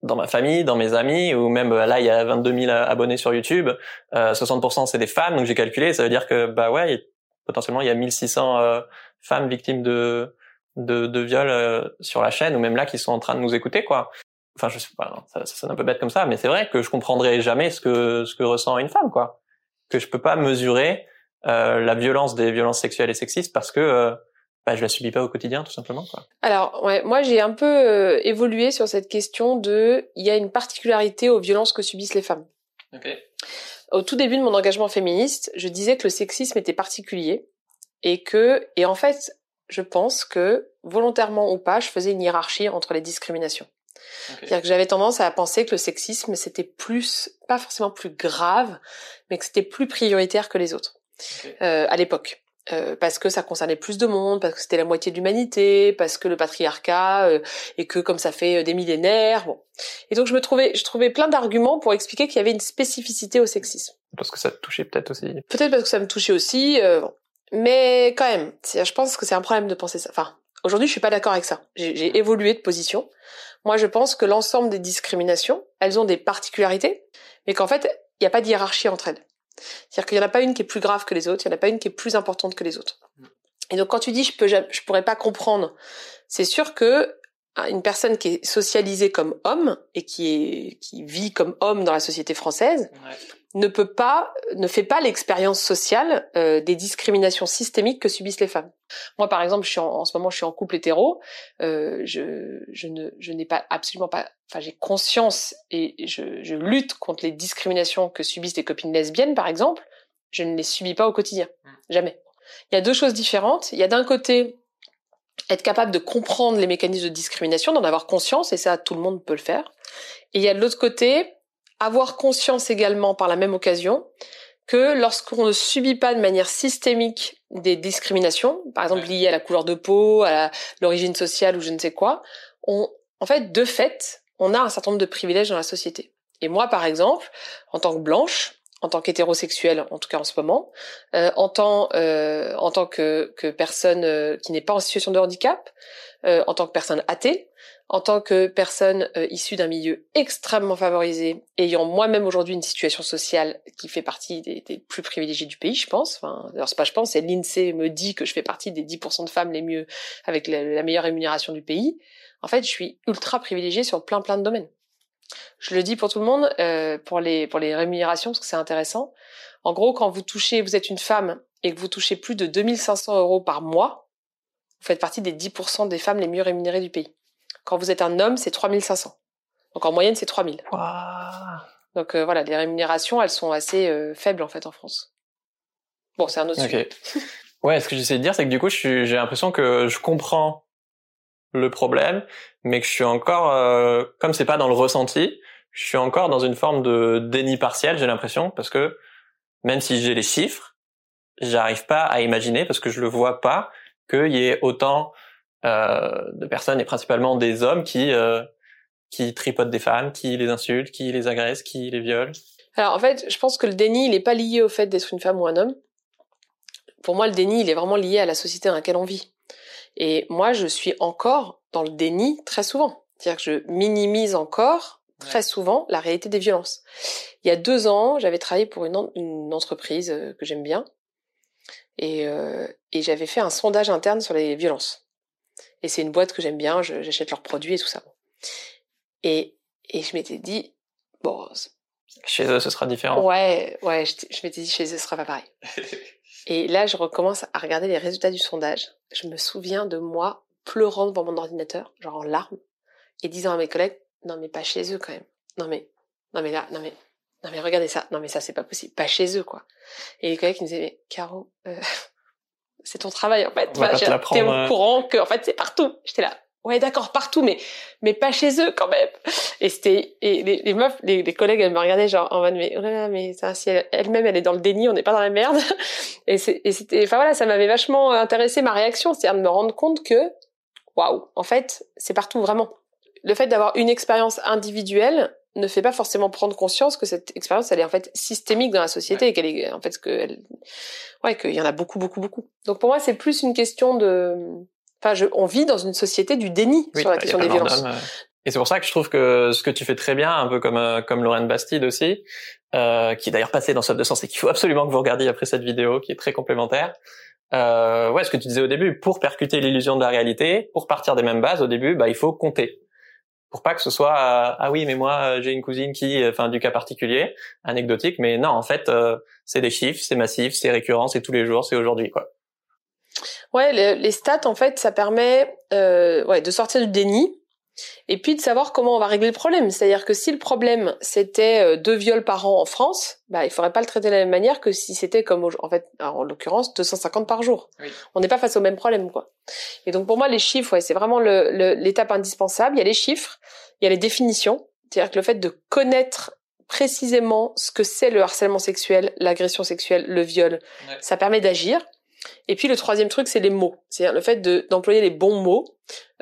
dans ma famille, dans mes amis, ou même euh, là il y a 22 000 abonnés sur YouTube, euh, 60% c'est des femmes, donc j'ai calculé, ça veut dire que bah ouais, potentiellement il y a 1600 euh, femmes victimes de de, de viol euh, sur la chaîne, ou même là qui sont en train de nous écouter quoi. Enfin je sais pas, ça, ça sonne un peu bête comme ça, mais c'est vrai que je comprendrai jamais ce que ce que ressent une femme quoi, que je peux pas mesurer la violence des violences sexuelles et sexistes parce que bah, je la subis pas au quotidien tout simplement quoi. Alors ouais, moi j'ai un peu euh, évolué sur cette question de il y a une particularité aux violences que subissent les femmes. Okay. Au tout début de mon engagement féministe, je disais que le sexisme était particulier et que et en fait, je pense que volontairement ou pas, je faisais une hiérarchie entre les discriminations. C'est-à-dire que j'avais tendance à penser que le sexisme c'était plus pas forcément plus grave, mais que c'était plus prioritaire que les autres okay. euh, à l'époque. Euh, parce que ça concernait plus de monde, parce que c'était la moitié de l'humanité, parce que le patriarcat euh, et que comme ça fait euh, des millénaires, bon. Et donc je me trouvais, je trouvais plein d'arguments pour expliquer qu'il y avait une spécificité au sexisme. Parce que ça te touchait peut-être aussi. Peut-être parce que ça me touchait aussi, bon. mais quand même, je pense que c'est un problème de penser ça. Enfin, aujourd'hui je suis pas d'accord avec ça. J'ai évolué de position. Moi je pense que l'ensemble des discriminations, elles ont des particularités, mais qu'en fait il n'y a pas de hiérarchie entre elles. C'est-à-dire qu'il n'y en a pas une qui est plus grave que les autres, il n'y en a pas une qui est plus importante que les autres. Mm. Et donc quand tu dis je peux je pourrais pas comprendre, c'est sûr que ah, une personne qui est socialisée comme homme et qui est qui vit comme homme dans la société française ne peut pas ne fait pas l'expérience sociale euh, des discriminations systémiques que subissent les femmes. Moi par exemple, je suis en, en ce moment je suis en couple hétéro, euh, je je ne je n'ai pas absolument pas enfin j'ai conscience et je, je lutte contre les discriminations que subissent les copines lesbiennes par exemple, je ne les subis pas au quotidien, mm. jamais. Il y a deux choses différentes, il y a d'un côté être capable de comprendre les mécanismes de discrimination, d'en avoir conscience, et ça, tout le monde peut le faire. Et il y a de l'autre côté, avoir conscience également par la même occasion que lorsqu'on ne subit pas de manière systémique des discriminations, par exemple liées à la couleur de peau, à l'origine sociale ou je ne sais quoi, on, en fait, de fait, on a un certain nombre de privilèges dans la société. Et moi, par exemple, en tant que blanche, en tant qu'hétérosexuelle, en tout cas en ce moment, euh, en tant euh, en tant que, que personne euh, qui n'est pas en situation de handicap, euh, en tant que personne athée, en tant que personne euh, issue d'un milieu extrêmement favorisé, ayant moi-même aujourd'hui une situation sociale qui fait partie des, plus privilégiées du pays, je pense. Enfin, alors c'est pas je pense, c'est l'Insee me dit que je fais partie des 10% de femmes les mieux avec la, la meilleure rémunération du pays. En fait, je suis ultra privilégiée sur plein plein de domaines. Je le dis pour tout le monde, euh, pour les pour les rémunérations parce que c'est intéressant. En gros, quand vous touchez, vous êtes une femme et que vous touchez plus de 2500 euros par mois, vous faites partie des 10% des femmes les mieux rémunérées du pays. Quand vous êtes un homme, c'est 3500. Donc en moyenne, c'est 3000. Wow. Donc euh, voilà, les rémunérations, elles sont assez euh, faibles en fait en France. Bon, c'est un autre sujet. Ouais, ce que j'essaie de dire, c'est que du coup, j'ai l'impression que je comprends le problème, mais que je suis encore, euh, comme c'est pas dans le ressenti, je suis encore dans une forme de déni partiel, j'ai l'impression, parce que même si j'ai les chiffres, j'arrive pas à imaginer, parce que je le vois pas, qu'il y ait autant de personnes, et principalement des hommes, qui euh, qui tripotent des femmes, qui les insultent, qui les agressent, qui les violent. Alors en fait, je pense que le déni, il est pas lié au fait d'être une femme ou un homme. Pour moi, le déni, il est vraiment lié à la société dans laquelle on vit. Et moi, je suis encore dans le déni très souvent. C'est-à-dire que je minimise encore très souvent la réalité des violences. Il y a deux ans, j'avais travaillé pour une, une entreprise euh, que j'aime bien et, euh, et j'avais fait un sondage interne sur les violences. Et c'est une boîte que j'aime bien, j'achète leurs produits et tout ça. Et, et je m'étais dit, bon... Chez eux, ce sera différent. Ouais, ouais, je, je m'étais dit, chez eux, ce sera pas pareil. et là, je recommence à regarder les résultats du sondage je me souviens de moi pleurant devant mon ordinateur, genre en larmes, et disant à mes collègues, non mais pas chez eux quand même. Non mais, non mais là, non mais, non mais regardez ça, non mais ça c'est pas possible, pas chez eux quoi. Et les collègues qui me disaient, mais Caro, euh, c'est ton travail en fait, t'es au courant que en fait c'est partout. J'étais là, ouais d'accord partout mais mais pas chez eux quand même. Et c'était et les, les meufs les, les, collègues elles me regardaient genre en mode mais oh là là mais ça si elle-même elle, est dans le déni on n'est pas dans la merde. Et c'était enfin voilà ça m'avait vachement intéressé ma réaction c'est-à-dire de me rendre compte que waouh en fait c'est partout vraiment. Le fait d'avoir une expérience individuelle ne fait pas forcément prendre conscience que cette expérience elle est en fait systémique dans la société et qu'elle est en fait que elle ouais qu'il y en a beaucoup beaucoup beaucoup donc pour moi c'est plus une question de Enfin, on vit dans une société du déni sur la question des violences. Et c'est pour ça que je trouve que ce que tu fais très bien, un peu comme euh, comme Lorraine Bastide aussi, euh, qui est d'ailleurs passé dans Soft de Sens et qu'il faut absolument que vous regardiez après cette vidéo, qui est très complémentaire. Euh, ouais, ce que tu disais au début, pour percuter l'illusion de la réalité, pour partir des mêmes bases au début, bah il faut compter pour pas que ce soit euh, ah oui mais moi j'ai une cousine qui enfin du cas particulier anecdotique mais non en fait c'est des chiffres c'est massif c'est récurrent c'est tous les jours c'est aujourd'hui quoi. Ouais, les, stats, en fait, ça permet euh, ouais, de sortir du déni et puis de savoir comment on va régler le problème. C'est-à-dire que si le problème c'était euh, deux viols par an en France, bah il faudrait pas le traiter de la même manière que si c'était comme en fait en l'occurrence 250 par jour. On n'est pas face au même problème quoi. Et donc pour moi les chiffres ouais, c'est vraiment l'étape le, indispensable, il y a les chiffres, il y a les définitions, c'est-à-dire que le fait de connaître précisément ce que c'est le harcèlement sexuel, l'agression sexuelle, le viol, ça permet d'agir. Et puis le troisième truc, c'est les mots. C'est-à-dire le fait d'employer les bons mots,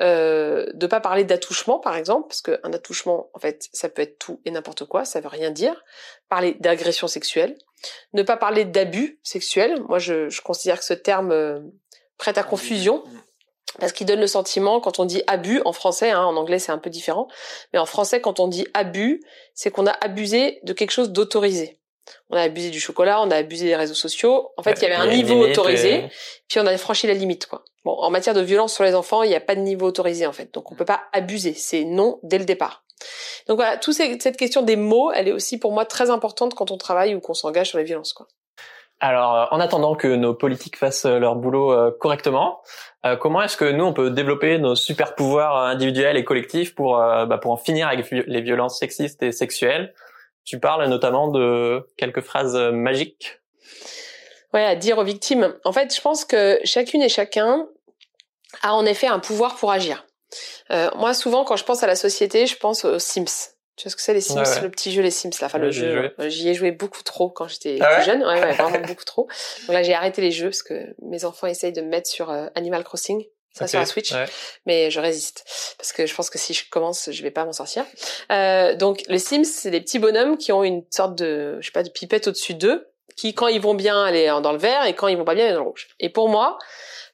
euh, de pas parler d'attouchement par exemple, parce qu'un attouchement, en fait, ça peut être tout et n'importe quoi, ça veut rien dire. Parler d'agression sexuelle, ne pas parler d'abus sexuel. Moi, je, je, considère que ce terme euh, prête à confusion. Parce qu'il donne le sentiment, quand on dit abus en français, hein, en anglais c'est un peu différent, mais en français quand on dit abus, c'est qu'on a abusé de quelque chose d'autorisé on a abusé du chocolat, on a abusé des réseaux sociaux. En fait, il y avait un niveau autorisé, puis on a franchi la limite, quoi. Bon, en matière de violence sur les enfants, il n'y a pas de niveau autorisé, en fait. Donc, on peut pas abuser. C'est non dès le départ. Donc voilà, toute cette question des mots, elle est aussi pour moi très importante quand on travaille ou qu'on s'engage sur les violences, quoi. Alors, euh, en attendant que nos politiques fassent euh, leur boulot euh, correctement, comment est-ce que nous on peut développer nos super pouvoirs individuels et collectifs pour bah, pour en finir avec les violences sexistes et sexuelles tu parles notamment de quelques phrases magiques. Ouais, à dire aux victimes. En fait, je pense que chacune et chacun a en effet un pouvoir pour agir. Euh, moi, souvent, quand je pense à la société, je pense aux Sims. Tu vois ce que c'est les Sims, le petit jeu les Sims là, enfin le jeu. J'y ai joué beaucoup trop quand j'étais ah jeune, ouais, ouais, vraiment beaucoup trop. Donc là j'ai arrêté les jeux parce que mes enfants essayent de me mettre sur euh, Animal Crossing, ça sur la Switch, mais je résiste parce que je pense que si je commence, je vais pas m'en sortir. Euh, donc les Sims, c'est des petits bonhommes qui ont une sorte de, je sais pas, de pipette au-dessus d'eux, qui quand ils vont bien, aller dans le vert et quand ils vont pas bien, elle est dans le rouge. Et pour moi,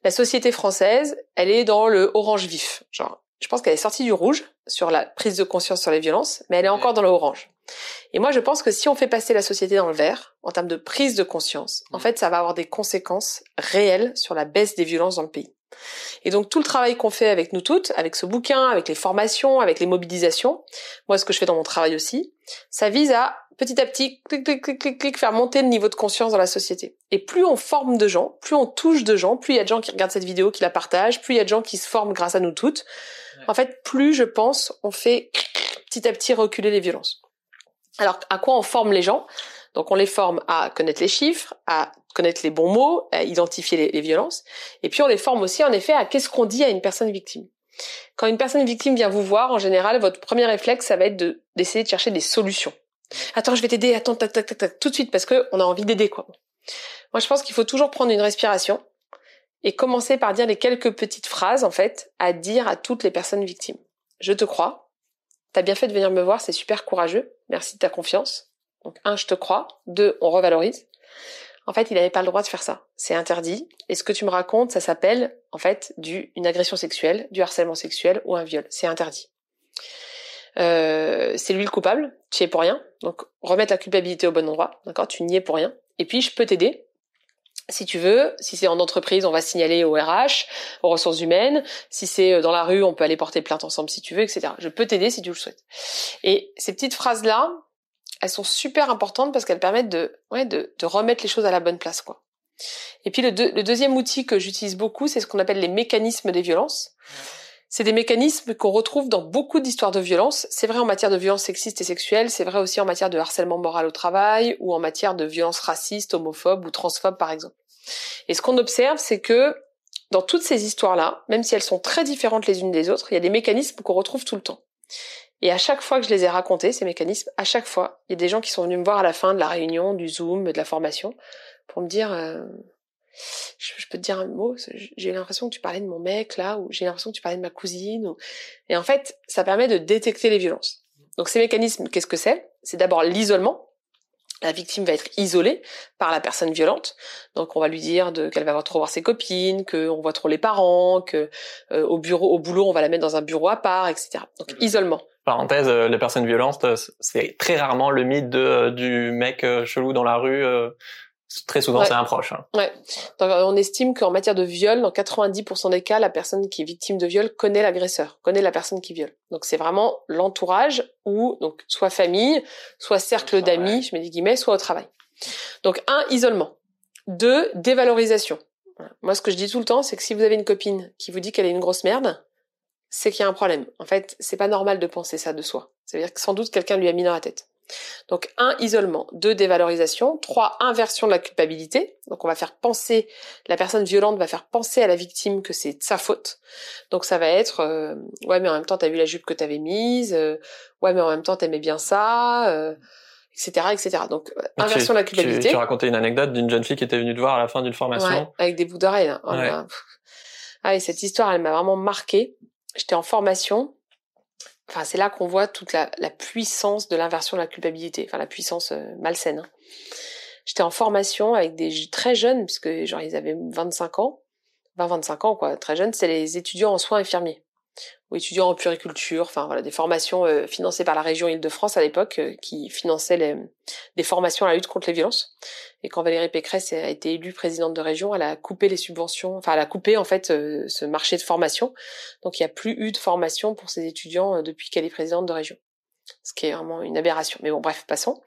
la société française, elle est dans le orange vif, genre je pense qu'elle est sortie du rouge sur la prise de conscience sur les violences, mais elle est encore dans le orange. Et moi, je pense que si on fait passer la société dans le vert, en termes de prise de conscience, en mm. fait, ça va avoir des conséquences réelles sur la baisse des violences dans le pays. Et donc tout le travail qu'on fait avec nous toutes, avec ce bouquin, avec les formations, avec les mobilisations, moi ce que je fais dans mon travail aussi, ça vise à petit à petit, clic, clic, clic, clic, clic, faire monter le niveau de conscience dans la société. Et plus on forme de gens, plus on touche de gens, plus il y a de gens qui regardent cette vidéo, qui la partagent, plus il y a de gens qui se forment grâce à nous toutes, en fait, plus je pense, on fait petit à petit reculer les violences. Alors, à quoi on forme les gens? Donc, on les forme à connaître les chiffres, à connaître les bons mots, identifier les, violences, et puis on les forme aussi, en effet, à qu'est-ce qu'on dit à une personne victime. Quand une personne victime vient vous voir, en général, votre premier réflexe, ça va être de d'essayer de chercher des solutions. Attends, je vais t'aider. Attends, tac, tac, tac, tac, tout de suite, parce que on a envie d'aider, quoi. Moi, je pense qu'il faut toujours prendre une respiration et commencer par dire les quelques petites phrases, en fait, à dire à toutes les personnes victimes. Je te crois. T'as bien fait de venir me voir, c'est super courageux. Merci de ta confiance. Donc, un, je te crois. Deux, on revalorise. En fait, il n'avait pas le droit de faire ça. C'est interdit. Et ce que tu me racontes, ça s'appelle, en fait, du, une agression sexuelle, du harcèlement sexuel ou un viol. C'est interdit. Euh, c'est lui le coupable. Tu y es pour rien. Donc, remettre la culpabilité au bon endroit. D'accord? Tu n'y es pour rien. Et puis, je peux t'aider si tu veux, si c'est en entreprise, on va signaler au RH, aux ressources humaines. Si c'est euh, dans la rue, on peut aller porter plainte ensemble si tu veux, etc. Je peux t'aider si tu le souhaites. Et ces petites phrases-là, elles sont super importantes parce qu'elles permettent de, ouais, de, de, remettre les choses à la bonne place, quoi. Et puis le, le deuxième outil que j'utilise beaucoup, c'est ce qu'on appelle les mécanismes des violences. C'est des mécanismes qu'on retrouve dans beaucoup d'histoires de violence. C'est vrai en matière de violence sexiste et sexuelle, c'est vrai aussi en matière de harcèlement moral au travail ou en matière de violence raciste, homophobe ou transphobe par exemple. Et ce qu'on observe, c'est que dans toutes ces histoires-là, même si elles sont très différentes les unes des autres, il y a des mécanismes qu'on retrouve tout le temps. Et à chaque fois que je les ai racontés, ces mécanismes, à chaque fois, il y a des gens qui sont venus me voir à la fin de la réunion, du Zoom, de la formation, pour me dire, euh, je, peux te dire un mot, j'ai l'impression que tu parlais de mon mec là, ou j'ai l'impression que tu parlais de ma cousine. Et en fait, ça permet de détecter les violences. Donc ces mécanismes, qu'est-ce que c'est? C'est d'abord l'isolement. La victime va être isolée par la personne violente, donc on va lui dire qu'elle va trop voir ses copines, qu'on voit trop les parents, que euh, au bureau, au boulot, on va la mettre dans un bureau à part, etc. Donc isolement. Parenthèse, euh, les personnes violentes, euh, c'est très rarement le mythe de, du mec chelou dans la rue Très souvent, c'est un proche. Hein. Ouais. Donc, on estime qu'en matière de viol, dans 90% des cas, la personne qui est victime de viol connaît l'agresseur, connaît la personne qui viole. Donc, c'est vraiment l'entourage ou donc soit famille, soit cercle d'amis, je mets des guillemets, soit au travail. Donc, un, isolement. Deux, dévalorisation. Moi, ce que je dis tout le temps, c'est que si vous avez une copine qui vous dit qu'elle est une grosse merde, c'est qu'il y a un problème. En fait, c'est pas normal de penser ça de soi. C'est-à-dire que sans doute quelqu'un lui a mis dans la tête. Donc un, isolement, deux, dévalorisation, trois, inversion de la culpabilité. Donc on va faire penser, la personne violente va faire penser à la victime que c'est de sa faute. Donc ça va être, euh, ouais mais en même temps t'as vu la jupe que t'avais mise, euh, ouais mais en même temps t'aimais bien ça, etc., euh, etc. Donc inversion de la culpabilité. Tu, tu, racontais une anecdote d'une jeune fille qui était venue te voir à la fin d'une formation. Ouais, avec des bouts d'oreilles. Hein. Oh ah et cette histoire, elle m'a vraiment marquée. J'étais en formation Enfin, c'est là qu'on voit toute la, puissance de l'inversion de la culpabilité, enfin la puissance euh, malsaine. Hein. J'étais en formation avec des très jeunes, puisque genre ils avaient 25 ans, 20-25 ans quoi, très jeunes, c'est les étudiants en soins infirmiers ou étudiants en puriculture, enfin voilà, des formations euh, financées par la région Île-de-France à l'époque, euh, qui finançaient les, des formations à la lutte contre les violences. Et quand Valérie Pécresse a été élue présidente de région, elle a coupé les subventions, enfin elle a coupé en fait euh, ce marché de formation. Donc il n'y a plus eu de formation pour ces étudiants depuis qu'elle est présidente de région. Ce qui est vraiment une aberration. Mais bon, bref, passons.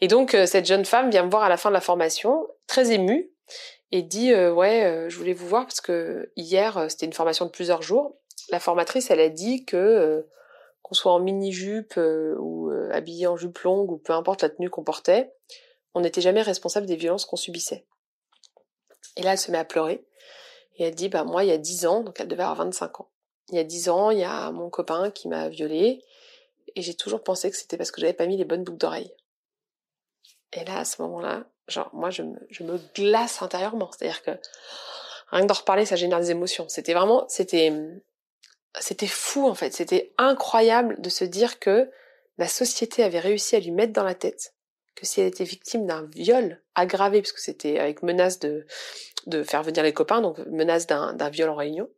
Et donc cette jeune femme vient me voir à la fin de la formation, très émue, et dit ouais, je voulais vous voir parce que hier c'était une formation de plusieurs jours la formatrice, elle a dit que euh, qu'on soit en mini-jupe euh, ou euh, habillé en jupe longue ou peu importe la tenue qu'on portait, on n'était jamais responsable des violences qu'on subissait. Et là, elle se met à pleurer et elle dit bah moi il y a 10 ans, donc elle devait avoir 25 ans. Il y a 10 ans, il y a mon copain qui m'a violée et j'ai toujours pensé que c'était parce que j'avais pas mis les bonnes boucles d'oreilles. Et là, à ce moment-là, genre, moi, je me, je me glace intérieurement. C'est-à-dire que rien que d'en reparler, ça génère des émotions. C'était vraiment, c'était, c'était fou, en fait. C'était incroyable de se dire que la société avait réussi à lui mettre dans la tête que si elle était victime d'un viol aggravé, puisque c'était avec menace de, de faire venir les copains, donc menace d'un, viol en réunion,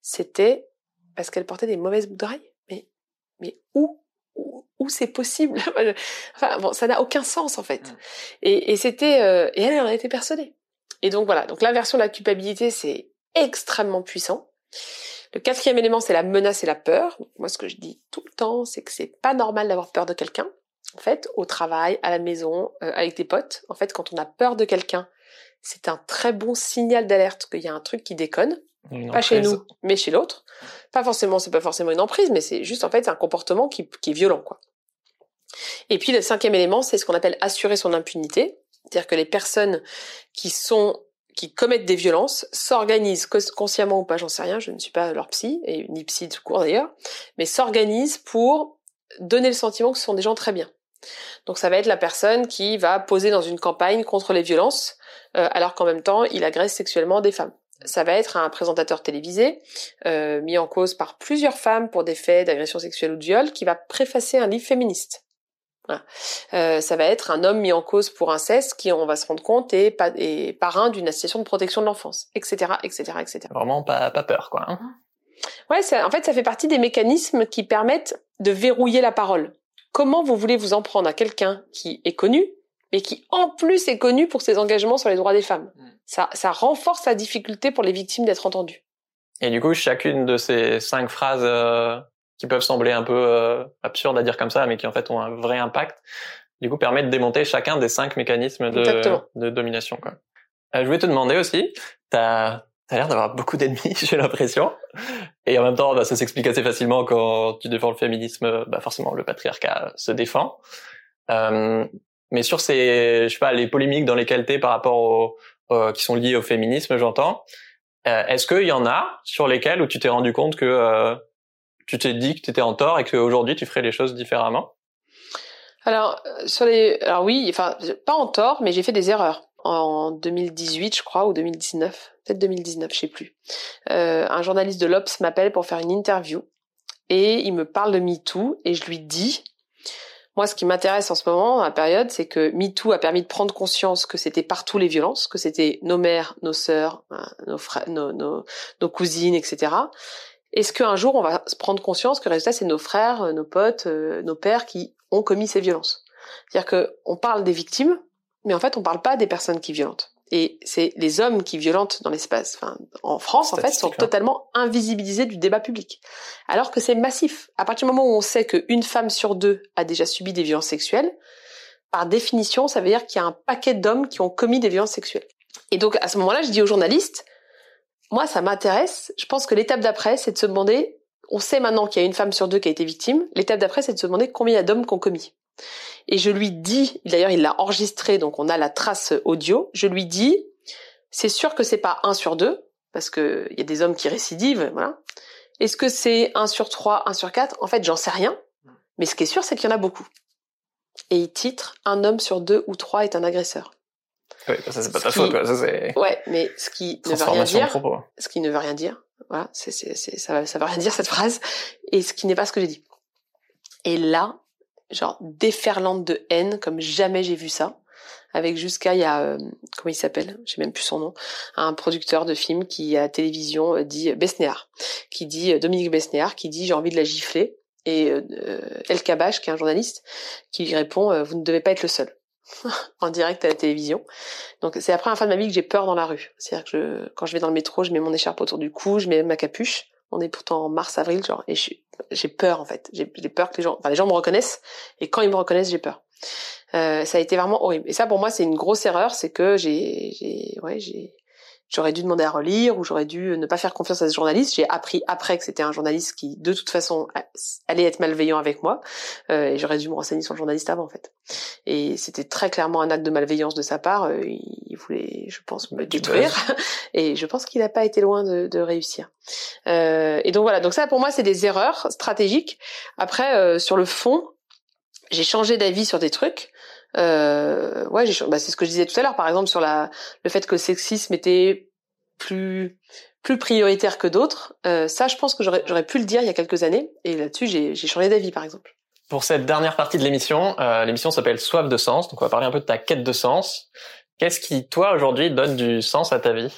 c'était parce qu'elle portait des mauvaises boucles d'oreilles. Mais, mais où où, c'est possible? Enfin bon, ça n'a aucun sens en fait. Mm. Et, et c'était euh, et elle en été persuadée. Et donc voilà, donc l'inversion de la culpabilité c'est extrêmement puissant. Le quatrième élément c'est la menace et la peur. Moi ce que je dis tout le temps c'est que c'est pas normal d'avoir peur de quelqu'un. En fait, au travail, à la maison, euh, avec tes potes, en fait, quand on a peur de quelqu'un, c'est un très bon signal d'alerte qu'il y a un truc qui déconne. pas chez nous, mais chez l'autre. Pas forcément, c'est pas forcément une emprise, mais c'est juste en fait un comportement qui, qui est violent, quoi. Et puis le cinquième élément, c'est ce qu'on appelle assurer son impunité, c'est-à-dire que les personnes qui sont qui commettent des violences s'organisent consciemment ou pas, j'en sais rien, je ne suis pas leur psy et ni psy de cours d'ailleurs, mais s'organisent pour donner le sentiment que ce sont des gens très bien. Donc ça va être la personne qui va poser dans une campagne contre les violences, euh, alors qu'en même temps il agresse sexuellement des femmes. Ça va être un présentateur télévisé euh, mis en cause par plusieurs femmes pour des faits d'agression sexuelle ou de viol, qui va préfacer un livre féministe. Euh, ça va être un homme mis en cause pour inceste qui, on va se rendre compte, est, est parrain d'une association de protection de l'enfance, etc., etc., etc. Vraiment pas, pas peur, quoi. Hein. Ouais, en fait, ça fait partie des mécanismes qui permettent de verrouiller la parole. Comment vous voulez vous en prendre à quelqu'un qui est connu, mais qui en plus est connu pour ses engagements sur les droits des femmes? Mm. ça, ça renforce la difficulté pour les victimes d'être entendues. Et du coup, chacune de ces cinq phrases euh, qui peuvent sembler un peu euh, absurdes à dire comme ça, mais qui en fait ont un vrai impact, du coup permet de démonter chacun des cinq mécanismes de, de domination. Quoi. Euh, je voulais te demander aussi, t'as as, l'air d'avoir beaucoup d'ennemis, j'ai l'impression. Et en même temps, bah, ça s'explique assez facilement quand tu défends le féminisme, bah, forcément le patriarcat se défend. Euh, mais sur ces, je sais pas, les polémiques dans lesquelles t'es par rapport aux, qui sont liées au féminisme, j'entends. Euh, Est-ce qu'il y en a sur lesquelles où tu t'es rendu compte que euh, tu t'es dit que tu étais en tort et qu'aujourd'hui tu ferais les choses différemment? Alors euh, alors oui, enfin pas en tort, mais j'ai fait des erreurs en 2018, je crois, ou 2019, peut-être 2019, je sais plus. Euh, un journaliste de l'Obs m'appelle pour faire une interview et il me parle de MeToo et je lui dis, moi, ce qui m'intéresse en ce moment, dans la période, c'est que MeToo a permis de prendre conscience que c'était partout les violences, que c'était nos mères, nos sœurs, nos, nos cousines, etc. Est-ce qu'un jour, on va se prendre conscience que le résultat, c'est nos frères, nos potes, euh, nos pères qui ont commis ces violences? C'est-à-dire que on parle des victimes, mais en fait, on parle pas des personnes qui violentent. Et c'est les hommes qui violentent dans l'espace, enfin, en France, en fait, sont totalement invisibilisés du débat public. Alors que c'est massif. À partir du moment où on sait qu'une femme sur deux a déjà subi des violences sexuelles, par définition, ça veut dire qu'il y a un paquet d'hommes qui ont commis des violences sexuelles. Et donc, à ce moment-là, je dis aux journalistes, moi, ça m'intéresse. Je pense que l'étape d'après, c'est de se demander, on sait maintenant qu'il y a une femme sur deux qui a été victime. L'étape d'après, c'est de se demander combien il y a d'hommes qui ont commis. Et je lui dis, d'ailleurs il l'a enregistré, donc on a la trace audio, je lui dis, c'est sûr que c'est pas un sur deux, parce que il y a des hommes qui récidivent, voilà. Est-ce que c'est un sur trois, un sur quatre? En fait, j'en sais rien. Mais ce qui est sûr, c'est qu'il y en a beaucoup. Et il titre Un homme sur deux ou trois est un agresseur. Oui, ça c'est pas ta faute, quoi. Ça, c'est... Ouais, mais ce qui ne veut rien dire. Ce qui ne veut rien dire. Voilà, c'est, c'est, c'est, ça, ça veut rien dire cette phrase. Et ce qui n'est pas ce que j'ai dit. Et là, genre déferlante de haine comme jamais j'ai vu ça avec jusqu'à il y a euh, comment il s'appelle j'ai même plus son nom un producteur de film qui à la télévision euh, dit Besnéard qui dit euh, Dominique Besnéard qui dit j'ai envie de la gifler et El Kabash qui est un journaliste qui lui répond vous ne devez pas être le seul en direct à la télévision. Donc c'est la première fois de ma vie que j'ai peur dans la rue. C'est-à-dire que je, quand je vais dans le métro je mets mon écharpe autour du cou je mets ma capuche. On est pourtant en mars avril genre et j'ai peur en fait. J'ai peur que les gens enfin les gens me reconnaissent. Et quand ils me reconnaissent j'ai peur. Euh, ça a été vraiment horrible. Et ça pour moi c'est une grosse erreur. C'est que j'ai ouais j'ai j'aurais dû demander à relire ou j'aurais dû ne pas faire confiance à ce journaliste. J'ai appris après que c'était un journaliste qui, de toute façon, allait être malveillant avec moi euh, et j'aurais dû me renseigner sur le journaliste avant, en fait. Et c'était très clairement un acte de malveillance de sa part. Euh, il voulait, je pense, me détruire et je pense qu'il n'a pas été loin de, de réussir. Euh, et donc voilà, donc ça pour moi c'est des erreurs stratégiques. Après, euh, sur le fond, j'ai changé d'avis sur des trucs. Euh, ouais, bah, c'est ce que je disais tout à l'heure, par exemple sur la le fait que le sexisme était plus plus prioritaire que d'autres. Euh, ça, je pense que j'aurais j'aurais pu le dire il y a quelques années, et là-dessus j'ai j'ai changé d'avis, par exemple. Pour cette dernière partie de l'émission, euh, l'émission s'appelle Soif de sens, donc on va parler un peu de ta quête de sens. Qu'est-ce qui, toi, aujourd'hui, donne du sens à ta vie?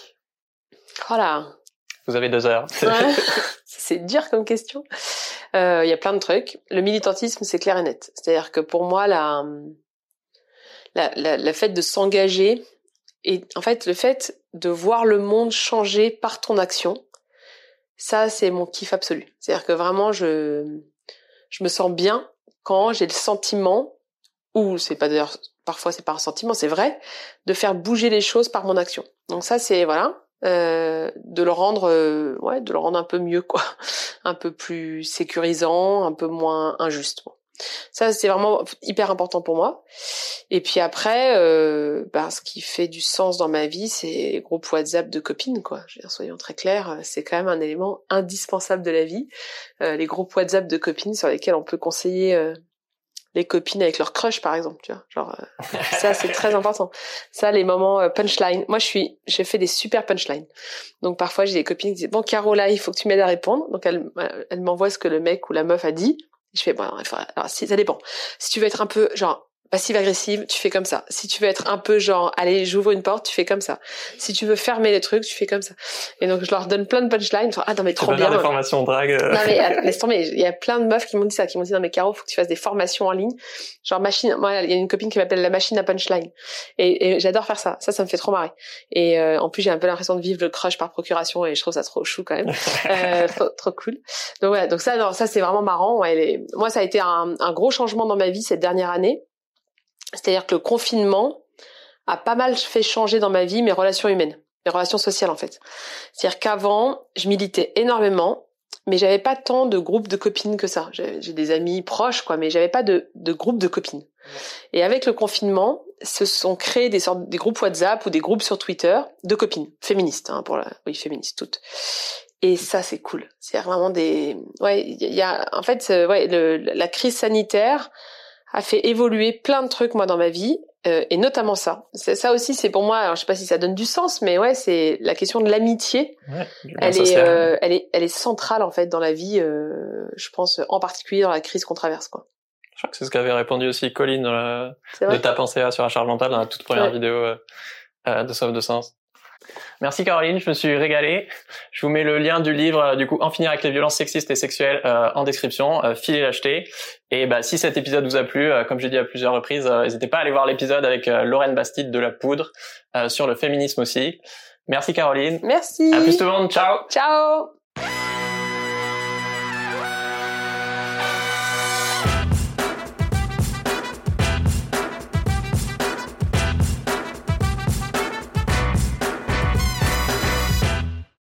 Voilà. Vous avez deux heures. c'est dur comme question. Euh, il y a plein de trucs. Le militantisme, c'est clair et net. C'est-à-dire que pour moi, la, la, la, la fait de s'engager et en fait le fait de voir le monde changer par ton action, ça c'est mon kiff absolu. C'est-à-dire que vraiment je je me sens bien quand j'ai le sentiment ou c'est pas d'ailleurs parfois c'est pas un sentiment, c'est vrai, de faire bouger les choses par mon action. Donc ça c'est voilà, euh, de le rendre euh, ouais, de le rendre un peu mieux quoi, un peu plus sécurisant, un peu moins injuste. Ça, c'est vraiment hyper important pour moi. Et puis après, euh, bah, ce qui fait du sens dans ma vie, c'est les groupes WhatsApp de copines, quoi. Je veux dire, soyons très clairs, c'est quand même un élément indispensable de la vie. Euh, les groupes WhatsApp de copines sur lesquels on peut conseiller euh, les copines avec leur crush, par exemple, tu vois. Genre, euh, ça, c'est très important. Ça, les moments euh, punchline. Moi, je suis, j'ai fait des super punchlines. Donc, parfois, j'ai des copines qui disent, bon, Carola, il faut que tu m'aides à répondre. Donc, elle, elle m'envoie ce que le mec ou la meuf a dit. Je fais bon, alors, si ça dépend. Si tu veux être un peu genre passive agressive, tu fais comme ça. Si tu veux être un peu genre, allez, j'ouvre une porte, tu fais comme ça. Si tu veux fermer les trucs, tu fais comme ça. Et donc je leur donne plein de punchlines. ah non mais trop bien. des formations drague. Euh. Non mais laisse tomber. Il y a plein de meufs qui m'ont dit ça, qui m'ont dit non mais Caro, faut que tu fasses des formations en ligne. Genre machine. Moi, il y a une copine qui m'appelle la machine à punchline. Et, et j'adore faire ça. Ça, ça me fait trop marrer. Et euh, en plus, j'ai un peu l'impression de vivre le crush par procuration et je trouve ça trop chou quand même. euh, trop, trop, cool. Donc ouais, donc ça, non, ça c'est vraiment marrant. Ouais, Moi, ça a été un, un gros changement dans ma vie cette dernière année c'est-à-dire que le confinement a pas mal fait changer dans ma vie mes relations humaines, mes relations sociales en fait. C'est-à-dire qu'avant, je militais énormément, mais j'avais pas tant de groupes de copines que ça. J'ai des amis proches, quoi, mais j'avais pas de, de groupe de copines. Et avec le confinement, se sont créés des sortes des groupes WhatsApp ou des groupes sur Twitter de copines féministes, hein, pour la, oui féministes toutes. Et ça c'est cool. C'est vraiment des, ouais, il y a en fait, ouais, le, la crise sanitaire a fait évoluer plein de trucs moi dans ma vie euh, et notamment ça. Ça aussi c'est pour moi, alors je sais pas si ça donne du sens, mais ouais c'est la question de l'amitié. Ouais, elle est, euh, elle est, elle est centrale en fait dans la vie. Euh, je pense en particulier dans la crise qu'on traverse quoi. Je crois que c'est ce qu'avait répondu aussi Colline de ta pensée sur la charge mentale dans la toute première vidéo de Sauve de Sens. Merci Caroline, je me suis régalé. Je vous mets le lien du livre, euh, du coup, En finir avec les violences sexistes et sexuelles euh, en description. Euh, filez l'acheter. Et bah, si cet épisode vous a plu, comme j'ai dit à plusieurs reprises, n'hésitez pas à aller voir l'épisode avec Lorraine Bastide de La Poudre sur le féminisme aussi. Merci Caroline. Merci. À plus tout le monde. Ciao. Ciao.